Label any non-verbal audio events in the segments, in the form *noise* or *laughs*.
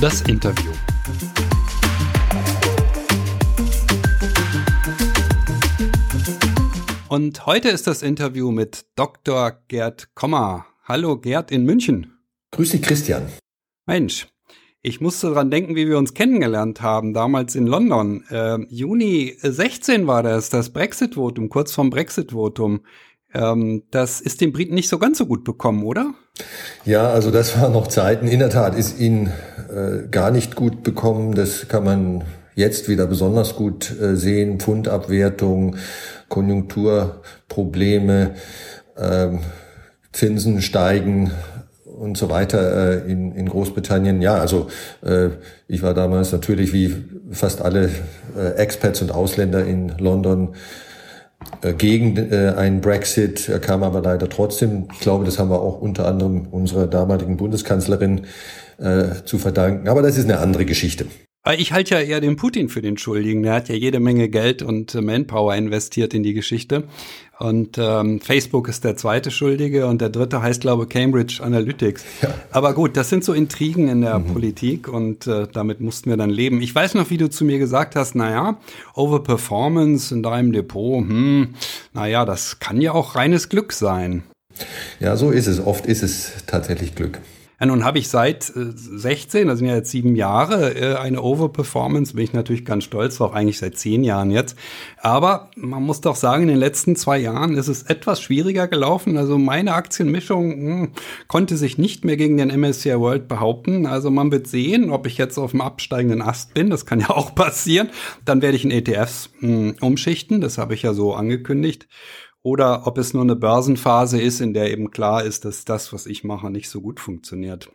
Das Interview. Und heute ist das Interview mit Dr. Gerd Kommer. Hallo Gerd in München. Grüß dich, Christian. Mensch, ich musste dran denken, wie wir uns kennengelernt haben, damals in London. Äh, Juni 16 war das, das Brexit-Votum, kurz vorm Brexit-Votum. Ähm, das ist den Briten nicht so ganz so gut bekommen, oder? Ja, also das waren noch Zeiten. In der Tat ist ihnen äh, gar nicht gut bekommen. Das kann man jetzt wieder besonders gut äh, sehen. Pfundabwertung, Konjunkturprobleme, äh, Zinsen steigen, und so weiter äh, in, in Großbritannien. Ja, also äh, ich war damals natürlich wie fast alle äh, Expats und Ausländer in London gegen äh, einen Brexit, er kam aber leider trotzdem. Ich glaube, das haben wir auch unter anderem unserer damaligen Bundeskanzlerin äh, zu verdanken. Aber das ist eine andere Geschichte. Ich halte ja eher den Putin für den Schuldigen. Der hat ja jede Menge Geld und äh, Manpower investiert in die Geschichte. Und ähm, Facebook ist der zweite Schuldige und der dritte heißt, glaube ich, Cambridge Analytics. Ja. Aber gut, das sind so Intrigen in der mhm. Politik und äh, damit mussten wir dann leben. Ich weiß noch, wie du zu mir gesagt hast, naja, Overperformance in deinem Depot, hm, naja, das kann ja auch reines Glück sein. Ja, so ist es. Oft ist es tatsächlich Glück. Ja, nun habe ich seit 16, äh, das sind ja jetzt sieben Jahre, äh, eine Overperformance, bin ich natürlich ganz stolz drauf, eigentlich seit zehn Jahren jetzt. Aber man muss doch sagen, in den letzten zwei Jahren ist es etwas schwieriger gelaufen. Also meine Aktienmischung mh, hm, konnte sich nicht mehr gegen den MSCI World behaupten. Also man wird sehen, ob ich jetzt auf dem absteigenden Ast bin. Das kann ja *laughs* auch passieren. Dann werde ich in ETFs mh, hm, umschichten. Das habe ich ja so angekündigt oder ob es nur eine Börsenphase ist, in der eben klar ist, dass das, was ich mache, nicht so gut funktioniert.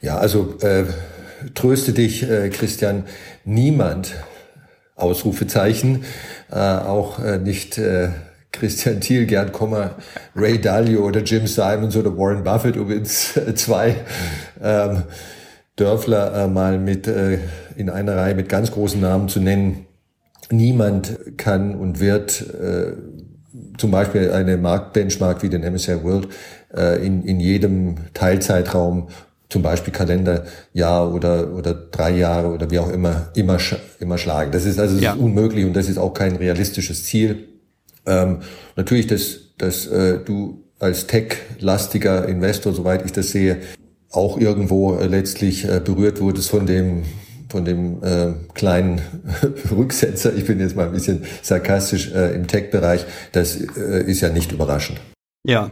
Ja, also äh, tröste dich, äh, Christian, niemand, Ausrufezeichen, äh, auch äh, nicht äh, Christian Thiel, Gerd Kommer, Ray Dalio oder Jim Simons oder Warren Buffett, um jetzt äh, zwei ähm, Dörfler äh, mal mit äh, in einer Reihe mit ganz großen Namen zu nennen. Niemand kann und wird äh, zum Beispiel eine Marktbenchmark wie den MSCI World äh, in, in jedem Teilzeitraum, zum Beispiel Kalenderjahr oder, oder drei Jahre oder wie auch immer, immer, immer schlagen. Das ist also das ja. ist unmöglich und das ist auch kein realistisches Ziel. Ähm, natürlich, dass, dass äh, du als tech-lastiger Investor, soweit ich das sehe, auch irgendwo äh, letztlich äh, berührt wurdest von dem von dem äh, kleinen *laughs* Rücksetzer, ich bin jetzt mal ein bisschen sarkastisch äh, im Tech-Bereich, das äh, ist ja nicht überraschend. Ja.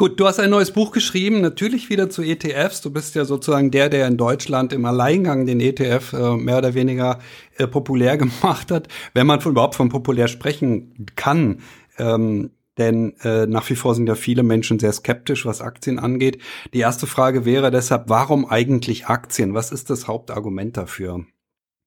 Gut, du hast ein neues Buch geschrieben, natürlich wieder zu ETFs. Du bist ja sozusagen der, der in Deutschland im Alleingang den ETF äh, mehr oder weniger äh, populär *laughs* gemacht hat, wenn man von, überhaupt von populär sprechen kann. Ähm, denn äh, nach wie vor sind ja viele Menschen sehr skeptisch, was Aktien angeht. Die erste Frage wäre deshalb, warum eigentlich Aktien? Was ist das Hauptargument dafür?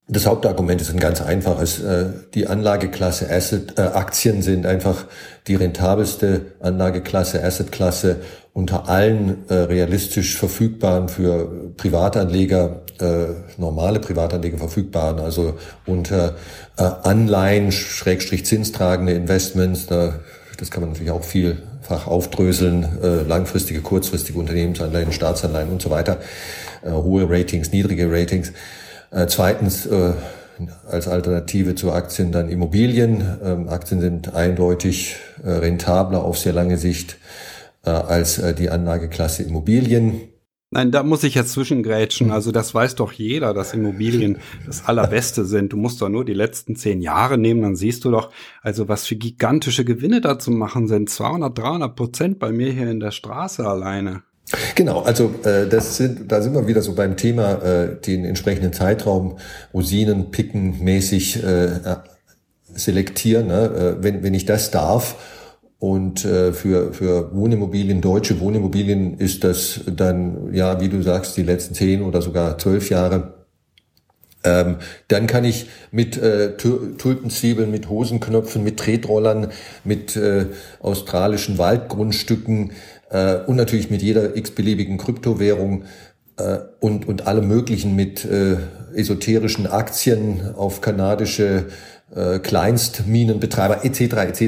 Das Hauptargument ist ein ganz einfaches. Äh, die Anlageklasse Asset, äh, Aktien sind einfach die rentabelste Anlageklasse, Assetklasse unter allen äh, realistisch verfügbaren für Privatanleger, äh, normale Privatanleger verfügbaren, also unter äh, Anleihen, Schrägstrich zinstragende Investments, da das kann man natürlich auch vielfach aufdröseln, äh, langfristige, kurzfristige Unternehmensanleihen, Staatsanleihen und so weiter, äh, hohe Ratings, niedrige Ratings. Äh, zweitens, äh, als Alternative zu Aktien dann Immobilien. Ähm, Aktien sind eindeutig äh, rentabler auf sehr lange Sicht äh, als die Anlageklasse Immobilien. Nein, da muss ich jetzt zwischengrätschen. Also das weiß doch jeder, dass Immobilien das Allerbeste sind. Du musst doch nur die letzten zehn Jahre nehmen, dann siehst du doch, also was für gigantische Gewinne da zu machen sind. 200, 300 Prozent bei mir hier in der Straße alleine. Genau, also äh, das sind, da sind wir wieder so beim Thema, äh, den entsprechenden Zeitraum Rosinen picken mäßig äh, selektieren. Ne? Äh, wenn, wenn ich das darf und äh, für, für Wohnimmobilien, deutsche Wohnimmobilien ist das dann, ja, wie du sagst, die letzten zehn oder sogar zwölf Jahre. Ähm, dann kann ich mit äh, Tulpenzwiebeln, mit Hosenknöpfen, mit Tretrollern, mit äh, australischen Waldgrundstücken äh, und natürlich mit jeder x-beliebigen Kryptowährung äh, und, und allem möglichen mit äh, esoterischen Aktien auf kanadische äh, Kleinstminenbetreiber etc. etc.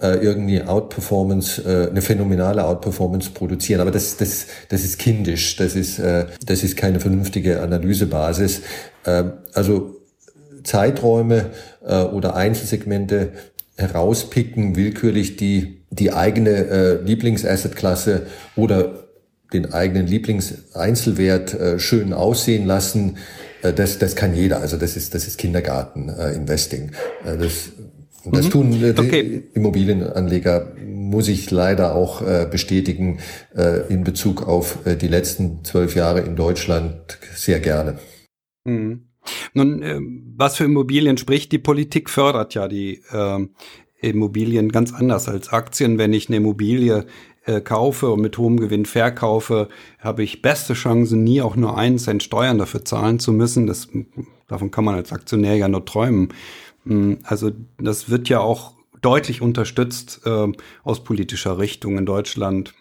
Äh, irgendwie Outperformance, äh, eine phänomenale Outperformance produzieren. Aber das, das, das ist kindisch, das ist, äh, das ist keine vernünftige Analysebasis. Äh, also Zeiträume äh, oder Einzelsegmente herauspicken, willkürlich die, die eigene äh, Lieblingsassetklasse oder den eigenen Lieblingseinzelwert äh, schön aussehen lassen, das, das kann jeder. Also das ist, das ist Kindergarten-Investing. Äh, das, das mhm. tun äh, okay. Immobilienanleger, muss ich leider auch äh, bestätigen, äh, in Bezug auf äh, die letzten zwölf Jahre in Deutschland sehr gerne. Mhm. Nun, äh, was für Immobilien spricht, die Politik fördert ja die äh, Immobilien ganz anders als Aktien. Wenn ich eine Immobilie äh, kaufe und mit hohem Gewinn verkaufe, habe ich beste Chancen, nie auch nur einen Cent Steuern dafür zahlen zu müssen. Das, davon kann man als Aktionär ja nur träumen. Hm, also das wird ja auch deutlich unterstützt äh, aus politischer Richtung in Deutschland.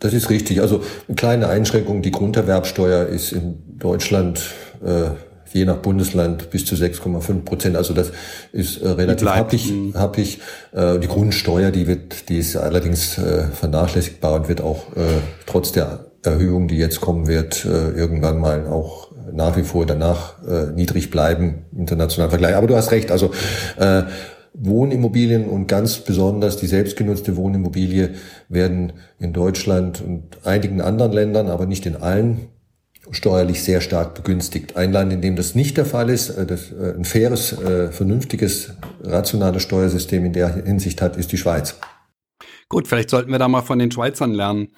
Das ist richtig. Also eine kleine Einschränkung, die Grunderwerbsteuer ist in Deutschland äh, je nach Bundesland bis zu 6,5 Prozent. Also das ist äh, relativ happig. Mhm. happig. Äh, die Grundsteuer, die wird, die ist allerdings äh, vernachlässigbar und wird auch äh, trotz der Erhöhung, die jetzt kommen wird, äh, irgendwann mal auch nach wie vor danach äh, niedrig bleiben, international Vergleich. Aber du hast recht, also äh, Wohnimmobilien und ganz besonders die selbstgenutzte Wohnimmobilie werden in Deutschland und einigen anderen Ländern, aber nicht in allen, steuerlich sehr stark begünstigt. Ein Land, in dem das nicht der Fall ist, äh, das äh, ein faires, äh, vernünftiges, rationales Steuersystem in der Hinsicht hat, ist die Schweiz. Gut, vielleicht sollten wir da mal von den Schweizern lernen.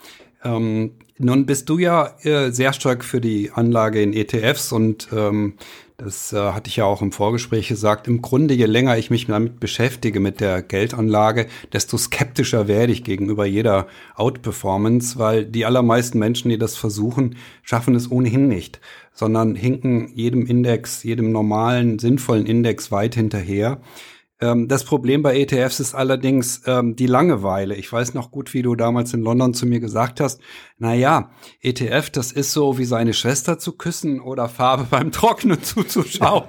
Ähm, nun bist du ja äh, sehr stark für die Anlage in ETFs und ähm, das äh, hatte ich ja auch im Vorgespräch gesagt. Im Grunde, je länger ich mich damit beschäftige, mit der Geldanlage, desto skeptischer werde ich gegenüber jeder Outperformance, weil die allermeisten Menschen, die das versuchen, schaffen es ohnehin nicht, sondern hinken jedem Index, jedem normalen, sinnvollen Index weit hinterher. Ähm, das Problem bei ETFs ist allerdings ähm, die Langeweile. Ich weiß noch gut, wie du damals in London zu mir gesagt hast, na ja, ETF, das ist so wie seine Schwester zu küssen oder Farbe *laughs* beim Trocknen zuzuschauen.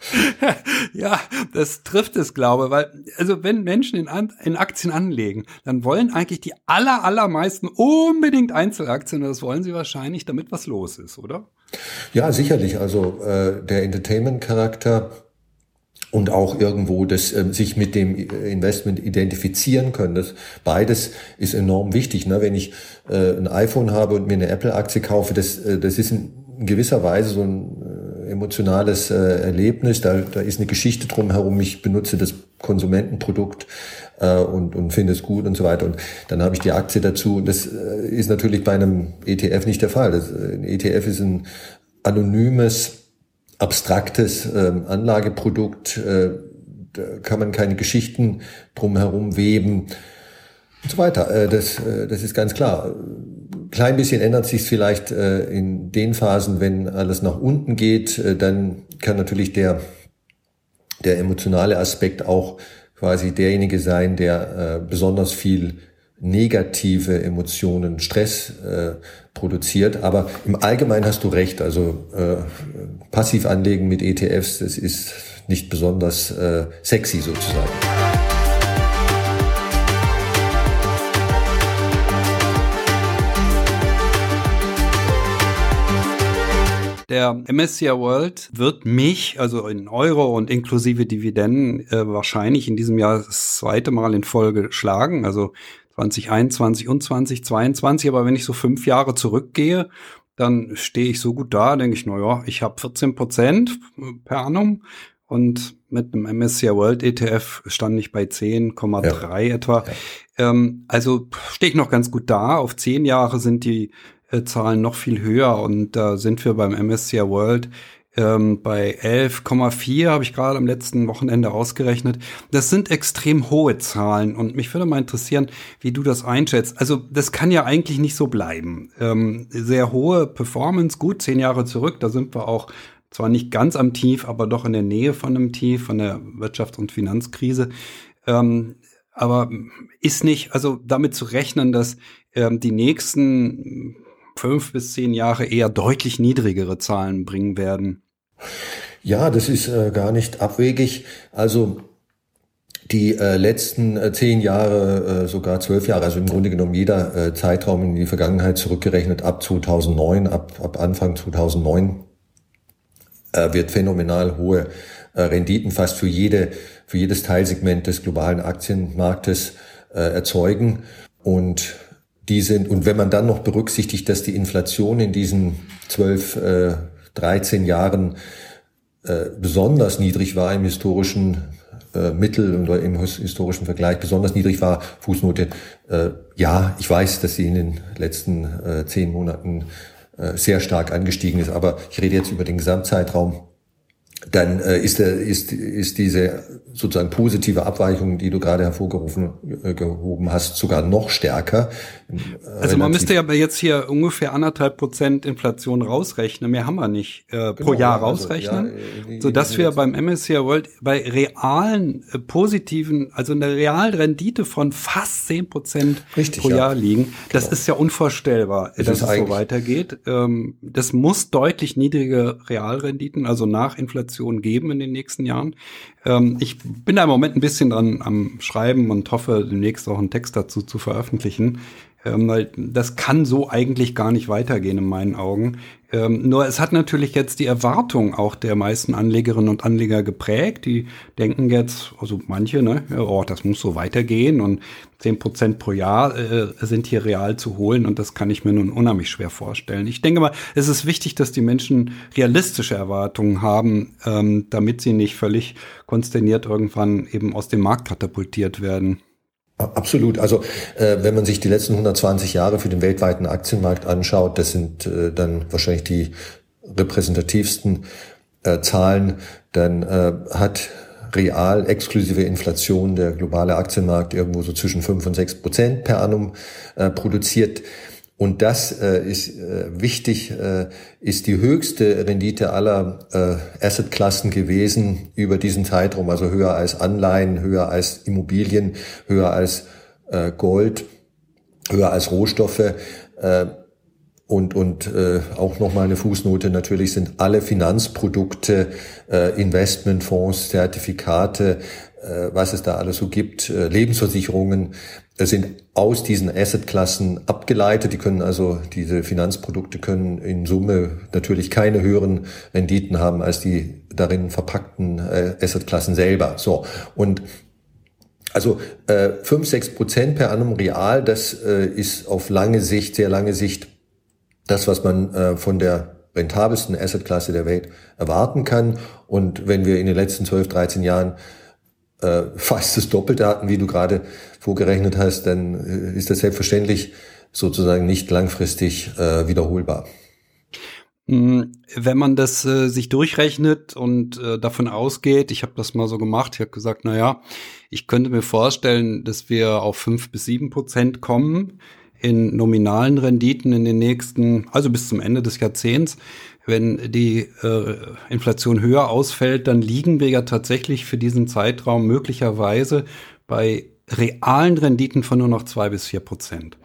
*laughs* ja, das trifft es, glaube, ich, weil, also wenn Menschen in, in Aktien anlegen, dann wollen eigentlich die aller, allermeisten unbedingt Einzelaktien und das wollen sie wahrscheinlich, damit was los ist, oder? Ja, sicherlich. Also äh, der Entertainment-Charakter und auch irgendwo das äh, sich mit dem Investment identifizieren können. Das beides ist enorm wichtig. Ne? Wenn ich äh, ein iPhone habe und mir eine Apple-Aktie kaufe, das, äh, das ist in gewisser Weise so ein äh, emotionales äh, Erlebnis. Da, da ist eine Geschichte drumherum. Ich benutze das Konsumentenprodukt äh, und, und finde es gut und so weiter. Und dann habe ich die Aktie dazu. Das äh, ist natürlich bei einem ETF nicht der Fall. Das, äh, ein ETF ist ein anonymes abstraktes äh, Anlageprodukt, äh, da kann man keine Geschichten drumherum weben und so weiter. Äh, das, äh, das ist ganz klar. Klein bisschen ändert sich vielleicht äh, in den Phasen, wenn alles nach unten geht, äh, dann kann natürlich der, der emotionale Aspekt auch quasi derjenige sein, der äh, besonders viel negative Emotionen, Stress äh, produziert. Aber im Allgemeinen hast du recht. Also äh, passiv anlegen mit ETFs, das ist nicht besonders äh, sexy sozusagen. Der MSCI World wird mich, also in Euro und inklusive Dividenden, äh, wahrscheinlich in diesem Jahr das zweite Mal in Folge schlagen. Also 2021 und 2022. Aber wenn ich so fünf Jahre zurückgehe, dann stehe ich so gut da, denke ich, naja, ich habe 14 Prozent per annum und mit einem MSCI World ETF stand ich bei 10,3 ja. etwa. Ja. Ähm, also stehe ich noch ganz gut da. Auf zehn Jahre sind die äh, Zahlen noch viel höher und da sind wir beim MSCI World ähm, bei 11,4 habe ich gerade am letzten Wochenende ausgerechnet. Das sind extrem hohe Zahlen und mich würde mal interessieren, wie du das einschätzt. Also das kann ja eigentlich nicht so bleiben. Ähm, sehr hohe Performance, gut, zehn Jahre zurück, da sind wir auch zwar nicht ganz am Tief, aber doch in der Nähe von einem Tief, von der Wirtschafts- und Finanzkrise. Ähm, aber ist nicht, also damit zu rechnen, dass ähm, die nächsten fünf bis zehn Jahre eher deutlich niedrigere Zahlen bringen werden. Ja, das ist äh, gar nicht abwegig. Also die äh, letzten äh, zehn Jahre, äh, sogar zwölf Jahre, also im Grunde genommen jeder äh, Zeitraum in die Vergangenheit zurückgerechnet ab 2009, ab, ab Anfang 2009 äh, wird phänomenal hohe äh, Renditen fast für jede für jedes Teilsegment des globalen Aktienmarktes äh, erzeugen und die sind und wenn man dann noch berücksichtigt, dass die Inflation in diesen zwölf, äh, 13 Jahren äh, besonders niedrig war im historischen äh, Mittel oder im historischen Vergleich besonders niedrig war, Fußnote, äh, ja, ich weiß, dass sie in den letzten äh, zehn Monaten äh, sehr stark angestiegen ist, aber ich rede jetzt über den Gesamtzeitraum dann äh, ist, der, ist, ist diese sozusagen positive Abweichung, die du gerade hervorgerufen äh, gehoben hast, sogar noch stärker. Äh, also man müsste ja jetzt hier ungefähr anderthalb Prozent Inflation rausrechnen. Mehr haben wir nicht äh, pro genau, Jahr also, rausrechnen, also, ja, so dass wir beim MSCI World bei realen äh, positiven, also eine Realrendite von fast zehn Prozent pro ja. Jahr liegen. Das genau. ist ja unvorstellbar, das dass es so weitergeht. Ähm, das muss deutlich niedrige Realrenditen, also nach Inflation Inflation geben in den nächsten Jahren. Ähm, ich bin da im Moment ein bisschen dran am Schreiben und hoffe, demnächst auch einen Text dazu zu veröffentlichen. Ähm, weil das kann so eigentlich gar nicht weitergehen in meinen Augen. Ähm, nur es hat natürlich jetzt die Erwartung auch der meisten Anlegerinnen und Anleger geprägt. Die denken jetzt, also manche, ne, oh, das muss so weitergehen und zehn Prozent pro Jahr äh, sind hier real zu holen und das kann ich mir nun unheimlich schwer vorstellen. Ich denke mal, es ist wichtig, dass die Menschen realistische Erwartungen haben, ähm, damit sie nicht völlig konsterniert irgendwann eben aus dem Markt katapultiert werden. Absolut. Also äh, wenn man sich die letzten 120 Jahre für den weltweiten Aktienmarkt anschaut, das sind äh, dann wahrscheinlich die repräsentativsten äh, Zahlen, dann äh, hat real exklusive Inflation der globale Aktienmarkt irgendwo so zwischen 5 und 6 Prozent per annum äh, produziert. Und das äh, ist äh, wichtig, äh, ist die höchste Rendite aller äh, Assetklassen gewesen über diesen Zeitraum, also höher als Anleihen, höher als Immobilien, höher als äh, Gold, höher als Rohstoffe. Äh, und, und äh, auch nochmal eine Fußnote, natürlich sind alle Finanzprodukte, äh, Investmentfonds, Zertifikate, was es da alles so gibt, äh, Lebensversicherungen, sind aus diesen Assetklassen abgeleitet. Die können also, diese Finanzprodukte können in Summe natürlich keine höheren Renditen haben als die darin verpackten äh, Assetklassen selber. So. Und also äh, 5, 6 Prozent per annum real, das äh, ist auf lange Sicht, sehr lange Sicht, das, was man äh, von der rentabelsten Assetklasse der Welt erwarten kann. Und wenn wir in den letzten 12, 13 Jahren äh, fast das Doppelte hatten, wie du gerade vorgerechnet hast, dann äh, ist das selbstverständlich sozusagen nicht langfristig äh, wiederholbar. Mm, wenn man das äh, sich durchrechnet und äh, davon ausgeht, ich habe das mal so gemacht, ich habe gesagt, na ja, ich könnte mir vorstellen, dass wir auf fünf bis sieben Prozent kommen in nominalen Renditen in den nächsten, also bis zum Ende des Jahrzehnts. Wenn die äh, Inflation höher ausfällt, dann liegen wir ja tatsächlich für diesen Zeitraum möglicherweise bei realen Renditen von nur noch zwei bis vier Prozent.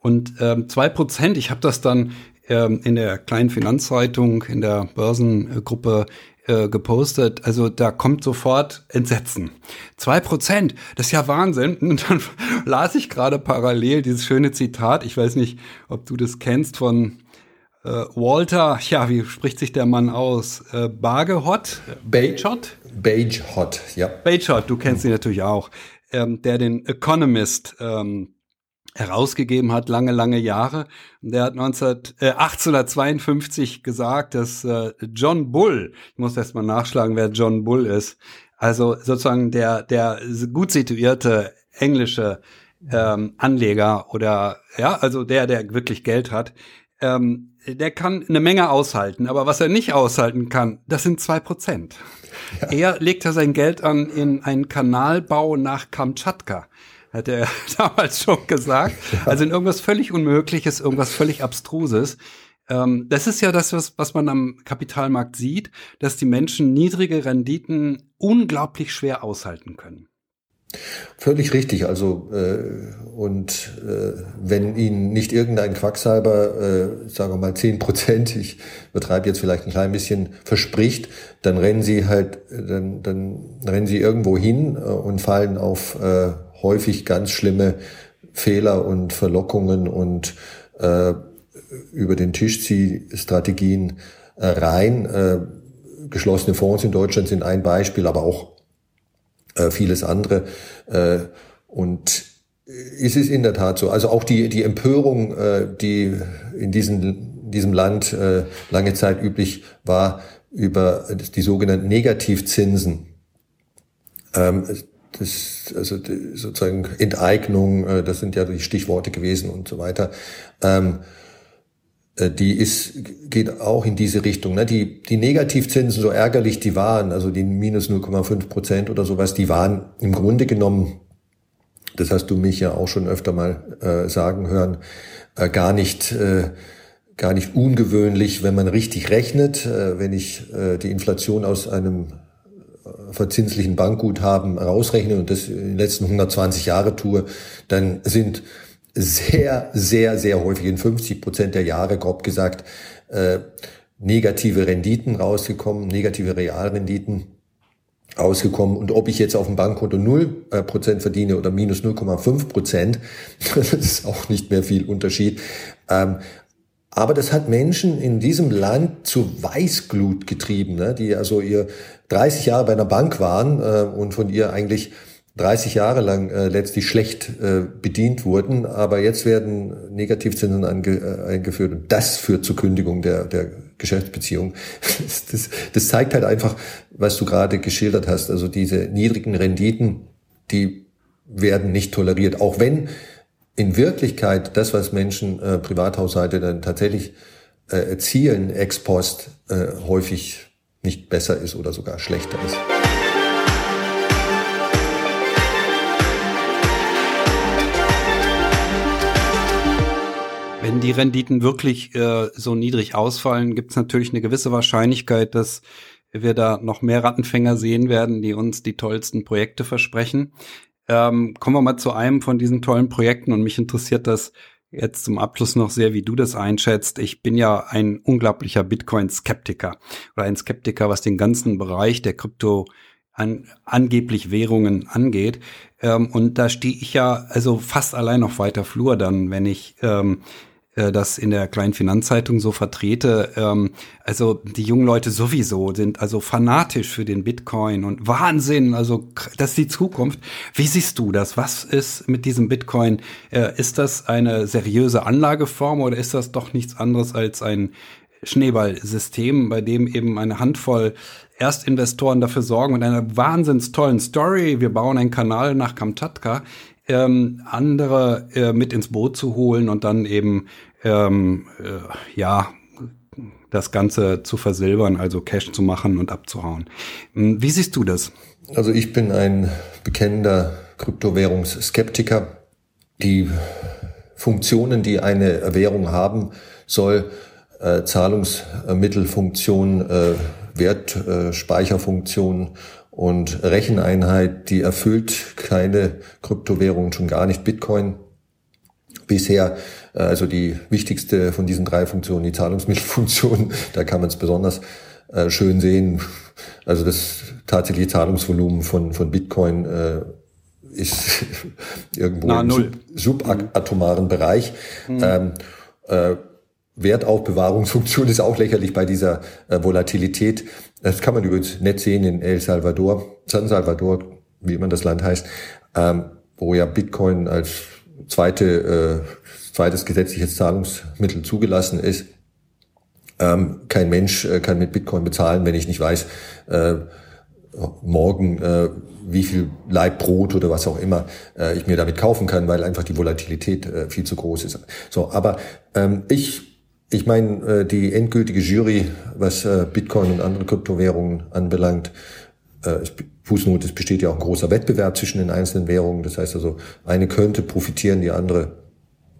Und ähm, zwei Prozent, ich habe das dann ähm, in der kleinen Finanzzeitung, in der Börsengruppe äh, gepostet. Also da kommt sofort Entsetzen. Zwei Prozent, das ist ja Wahnsinn. *laughs* Und dann las ich gerade parallel dieses schöne Zitat. Ich weiß nicht, ob du das kennst von äh, Walter. Ja, wie spricht sich der Mann aus? Äh, Bagehot? Bagehot? Bagehot, ja. Bagehot, du kennst ihn natürlich auch. Ähm, der den Economist ähm, herausgegeben hat, lange, lange Jahre. Der hat 19, äh, 1852 gesagt, dass äh, John Bull, ich muss erst mal nachschlagen, wer John Bull ist, also sozusagen der, der gut situierte englische ähm, Anleger oder ja, also der, der wirklich Geld hat, ähm, der kann eine Menge aushalten, aber was er nicht aushalten kann, das sind zwei Prozent. Ja. Er legt ja sein Geld an in einen Kanalbau nach Kamtschatka hat er *laughs* damals schon gesagt. Also in irgendwas völlig Unmögliches, irgendwas völlig Abstruses. Ähm, das ist ja das, was, was man am Kapitalmarkt sieht, dass die Menschen niedrige Renditen unglaublich schwer aushalten können. Völlig richtig. Also äh, und äh, wenn Ihnen nicht irgendein Quacksalber, äh, sagen wir mal zehn Prozent, ich betreibe jetzt vielleicht ein klein bisschen, verspricht, dann rennen Sie halt, dann, dann rennen Sie irgendwo hin äh, und fallen auf äh, häufig ganz schlimme Fehler und Verlockungen und äh, über den Tischziehstrategien äh, rein. Äh, geschlossene Fonds in Deutschland sind ein Beispiel, aber auch äh, vieles andere. Äh, und es ist in der Tat so. Also auch die, die Empörung, äh, die in diesem, diesem Land äh, lange Zeit üblich war, über die sogenannten Negativzinsen. Ähm, das, also sozusagen Enteignung, äh, das sind ja die Stichworte gewesen und so weiter. Ähm, äh, die ist, geht auch in diese Richtung. Ne? Die, die Negativzinsen, so ärgerlich die waren, also die minus 0,5 Prozent oder sowas, die waren im Grunde genommen, das hast du mich ja auch schon öfter mal äh, sagen hören, äh, gar nicht, äh, gar nicht ungewöhnlich, wenn man richtig rechnet. Äh, wenn ich die Inflation aus einem verzinslichen Bankguthaben rausrechne und das in den letzten 120 Jahre tue, dann sind sehr, sehr, sehr häufig in 50 Prozent der Jahre, grob gesagt, äh, negative Renditen rausgekommen, negative Realrenditen rausgekommen. Und ob ich jetzt auf dem Bankkonto 0% äh, Prozent verdiene oder minus 0,5%, Prozent, *laughs* das ist auch nicht mehr viel Unterschied. Ähm, aber das hat Menschen in diesem Land zu Weißglut getrieben, ne? die also ihr 30 Jahre bei einer Bank waren äh, und von ihr eigentlich 30 Jahre lang äh, letztlich schlecht äh, bedient wurden, aber jetzt werden Negativzinsen ange, äh, eingeführt und das führt zur Kündigung der, der Geschäftsbeziehung. *laughs* Das, das, das zeigt halt einfach, was du gerade geschildert hast, also diese niedrigen Renditen, die werden nicht toleriert, auch wenn in Wirklichkeit das, was Menschen, äh, Privathaushalte dann tatsächlich äh, erzielen, ex post, äh, häufig nicht besser ist oder sogar schlechter ist. Wenn die Renditen wirklich äh, so niedrig ausfallen, gibt es natürlich eine gewisse Wahrscheinlichkeit, dass wir da noch mehr Rattenfänger sehen werden, die uns die tollsten Projekte versprechen. Ähm, kommen wir mal zu einem von diesen tollen Projekten und mich interessiert das jetzt zum Abschluss noch sehr, wie du das einschätzt. Ich bin ja ein unglaublicher Bitcoin-Skeptiker oder ein Skeptiker, was den ganzen Bereich der Krypto an angeblich Währungen angeht. Ähm, und da stehe ich ja also fast allein auf weiter Flur dann, wenn ich ähm, äh, das in der kleinen Finanzzeitung so vertrete. Ähm, also die jungen Leute sowieso sind also fanatisch für den Bitcoin und Wahnsinn, also das ist die Zukunft. Wie siehst du das? Was ist mit diesem Bitcoin? Äh, ist das eine seriöse Anlageform oder ist das doch nichts anderes als ein Schneeballsystem, bei dem eben eine Handvoll Erstinvestoren dafür sorgen mit einer wahnsinns tollen Story. Wir bauen einen Kanal nach Kamtschatka, ähm, andere äh, mit ins Boot zu holen und dann eben ähm, äh, ja das Ganze zu versilbern, also Cash zu machen und abzuhauen. Hm, wie siehst du das? Also ich bin ein bekennender Kryptowährungsskeptiker. Die Funktionen, die eine Währung haben soll, äh, Zahlungsmittelfunktion, äh, Wertspeicherfunktion und Recheneinheit, die erfüllt keine Kryptowährung, schon gar nicht Bitcoin. Bisher, äh, also die wichtigste von diesen drei Funktionen, die Zahlungsmittelfunktion, *laughs* da kann man es besonders äh, schön sehen. Also das tatsächliche Zahlungsvolumen von, von Bitcoin äh, ist *laughs* irgendwo Na, im sub, subatomaren Bereich. Mhm. Ähm, äh, Wertaufbewahrungsfunktion ist auch lächerlich bei dieser äh, Volatilität. Das kann man übrigens nett sehen in El Salvador, San Salvador, wie immer das Land heißt, ähm, wo ja Bitcoin als zweite, äh, zweites gesetzliches Zahlungsmittel zugelassen ist. Ähm, kein Mensch äh, kann mit Bitcoin bezahlen, wenn ich nicht weiß, äh, morgen äh, wie viel Leib Brot oder was auch immer äh, ich mir damit kaufen kann, weil einfach die Volatilität äh, viel zu groß ist. So, aber ähm, ich ich meine, äh, die endgültige Jury, was äh, Bitcoin und andere Kryptowährungen anbelangt, äh, Fußnote, es besteht ja auch ein großer Wettbewerb zwischen den einzelnen Währungen. Das heißt also, eine könnte profitieren, die andere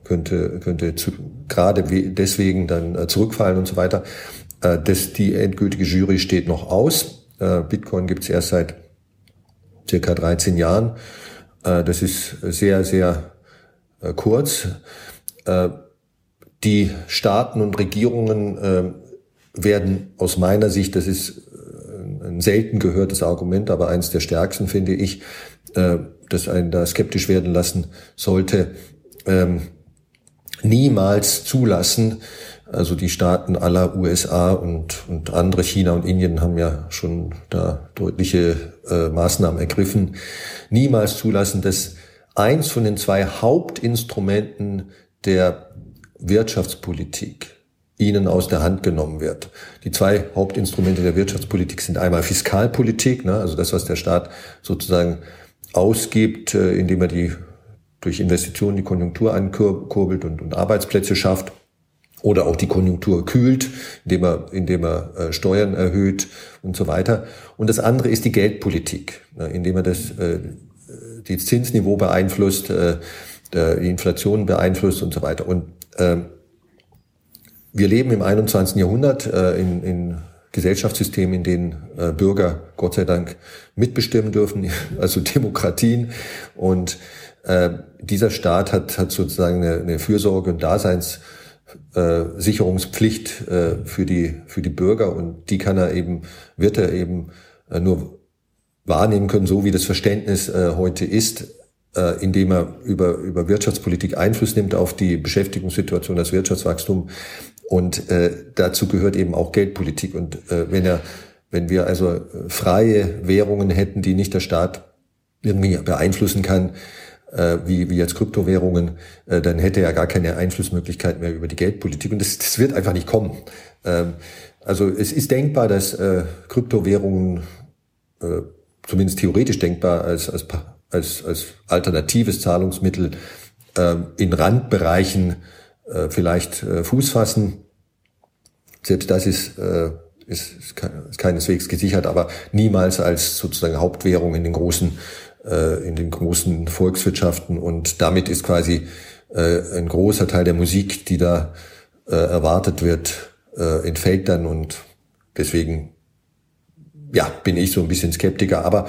könnte, könnte zu, gerade deswegen dann zurückfallen und so weiter. Das, die endgültige Jury steht noch aus. Bitcoin gibt es erst seit circa 13 Jahren. Das ist sehr, sehr kurz. Die Staaten und Regierungen äh, werden aus meiner Sicht, das ist äh, ein selten gehörtes Argument, aber eins der stärksten finde ich, äh, das einen da skeptisch werden lassen sollte, ähm, niemals zulassen, also die Staaten aller USA und, und andere, China und Indien haben ja schon da deutliche äh, Maßnahmen ergriffen, niemals zulassen, dass eins von den zwei Hauptinstrumenten der Wirtschaftspolitik ihnen aus der Hand genommen wird. Die zwei Hauptinstrumente der Wirtschaftspolitik sind einmal Fiskalpolitik, ne, also das, was der Staat sozusagen ausgibt, äh, indem er die durch Investitionen die Konjunktur ankurbelt und, und Arbeitsplätze schafft oder auch die Konjunktur kühlt, indem er, indem er äh, Steuern erhöht und so weiter. Und das andere ist die Geldpolitik, ne, indem er das, äh, die Zinsniveau beeinflusst, äh, die Inflation beeinflusst und so weiter. Und wir leben im 21. Jahrhundert äh, in, in Gesellschaftssystemen, in denen äh, Bürger Gott sei Dank mitbestimmen dürfen, *laughs* also Demokratien. Und äh, dieser Staat hat, hat sozusagen eine, Fürsorge und Daseinssicherungspflicht für die für die Bürger und die kann er eben wird er eben nur wahrnehmen können, so wie das Verständnis heute ist, äh, indem er über über Wirtschaftspolitik Einfluss nimmt auf die Beschäftigungssituation, das Wirtschaftswachstum und äh, dazu gehört eben auch Geldpolitik und äh, wenn er wenn wir also freie Währungen hätten, die nicht der Staat irgendwie beeinflussen kann, äh, wie, wie jetzt Kryptowährungen, äh, dann hätte er gar keine Einflussmöglichkeit mehr über die Geldpolitik. Und das, das wird einfach nicht kommen. Ähm, also es ist denkbar, dass äh, Kryptowährungen, äh, zumindest theoretisch denkbar, als, als, als, als alternatives Zahlungsmittel äh, in Randbereichen äh, vielleicht äh, Fuß fassen. Selbst das ist, äh, ist, ist keineswegs gesichert, aber niemals als sozusagen Hauptwährung in den großen äh, in den großen Volkswirtschaften und damit ist quasi äh, ein großer Teil der Musik, die da äh, erwartet wird, äh, entfällt dann und deswegen ja, bin ich so ein bisschen Skeptiker. Aber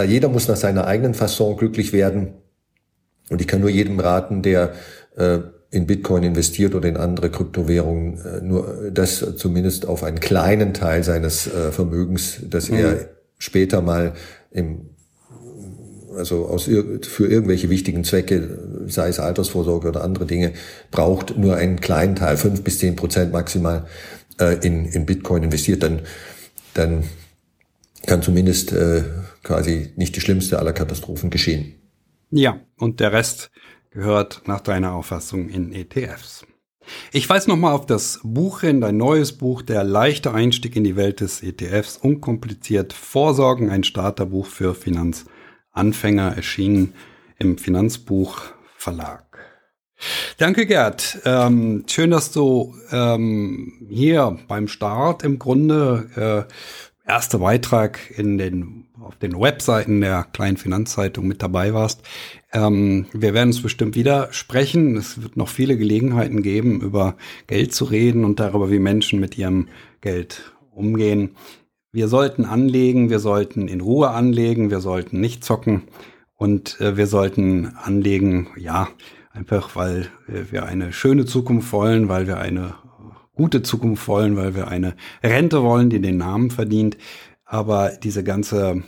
äh, jeder muss nach seiner eigenen Fasson glücklich werden. Und ich kann nur jedem raten, der äh, in Bitcoin investiert oder in andere Kryptowährungen, äh, nur das zumindest auf einen kleinen Teil seines äh, Vermögens, dass mhm. er später mal im also aus, für irgendwelche wichtigen Zwecke, sei es Altersvorsorge oder andere Dinge, braucht nur einen kleinen Teil, fünf bis zehn Prozent maximal, äh, in, in Bitcoin investiert, dann, dann kann zumindest äh, quasi nicht die schlimmste aller Katastrophen geschehen. Ja, und der Rest gehört nach deiner Auffassung in ETFs. Ich weise nochmal auf das Buch hin, dein neues Buch, der leichte Einstieg in die Welt des ETFs, unkompliziert Vorsorgen, ein Starterbuch für Finanz- Anfänger erschienen im Finanzbuch Verlag. Danke, Gerd. Ähm, schön, dass du ähm, hier beim Start im Grunde äh, erster Beitrag in den auf den Webseiten der kleinen Finanzzeitung mit dabei warst. Ähm, wir werden uns bestimmt wieder sprechen. Es wird noch viele Gelegenheiten geben, über Geld zu reden und darüber, wie Menschen mit ihrem Geld umgehen. Wir sollten anlegen, wir sollten in Ruhe anlegen, wir sollten nicht zocken und äh, wir sollten anlegen, ja, einfach weil äh, wir eine schöne Zukunft wollen, weil wir eine gute Zukunft wollen, weil wir eine Rente wollen, die den Namen verdient. Aber diese ganze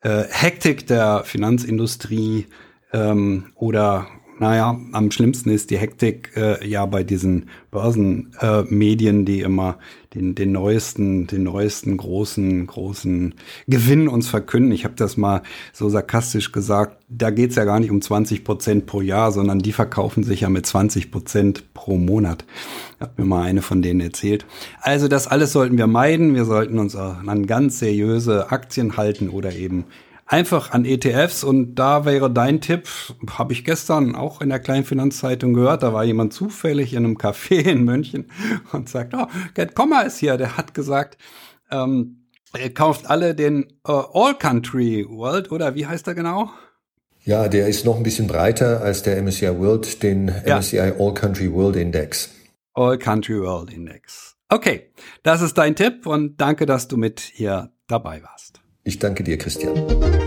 äh, Hektik der Finanzindustrie ähm, oder naja, am schlimmsten ist die Hektik äh, ja bei diesen Börsenmedien, äh, die immer den, den neuesten, den neuesten großen, großen Gewinn uns verkünden. Ich habe das mal so sarkastisch gesagt, da geht's ja gar nicht um 20 Prozent pro Jahr, sondern die verkaufen sich ja mit 20 Prozent pro Monat. Hat mir mal eine von denen erzählt. Also das alles sollten wir meiden. Wir sollten uns an ganz seriöse Aktien halten oder eben einfach an ETFs und da wäre dein Tipp, habe ich gestern auch in der kleinen Finanzzeitung gehört, da war jemand zufällig in einem Café in München und sagt, oh, Gerd Kommer ist hier, der hat gesagt, ähm, er kauft alle den äh, All Country World oder wie heißt er genau? Ja, der ist noch ein bisschen breiter als der MSCI World, den ja. MSCI All Country World Index. All Country World Index. Okay, das ist dein Tipp und danke, dass du mit hier dabei warst. Ich danke dir, Christian.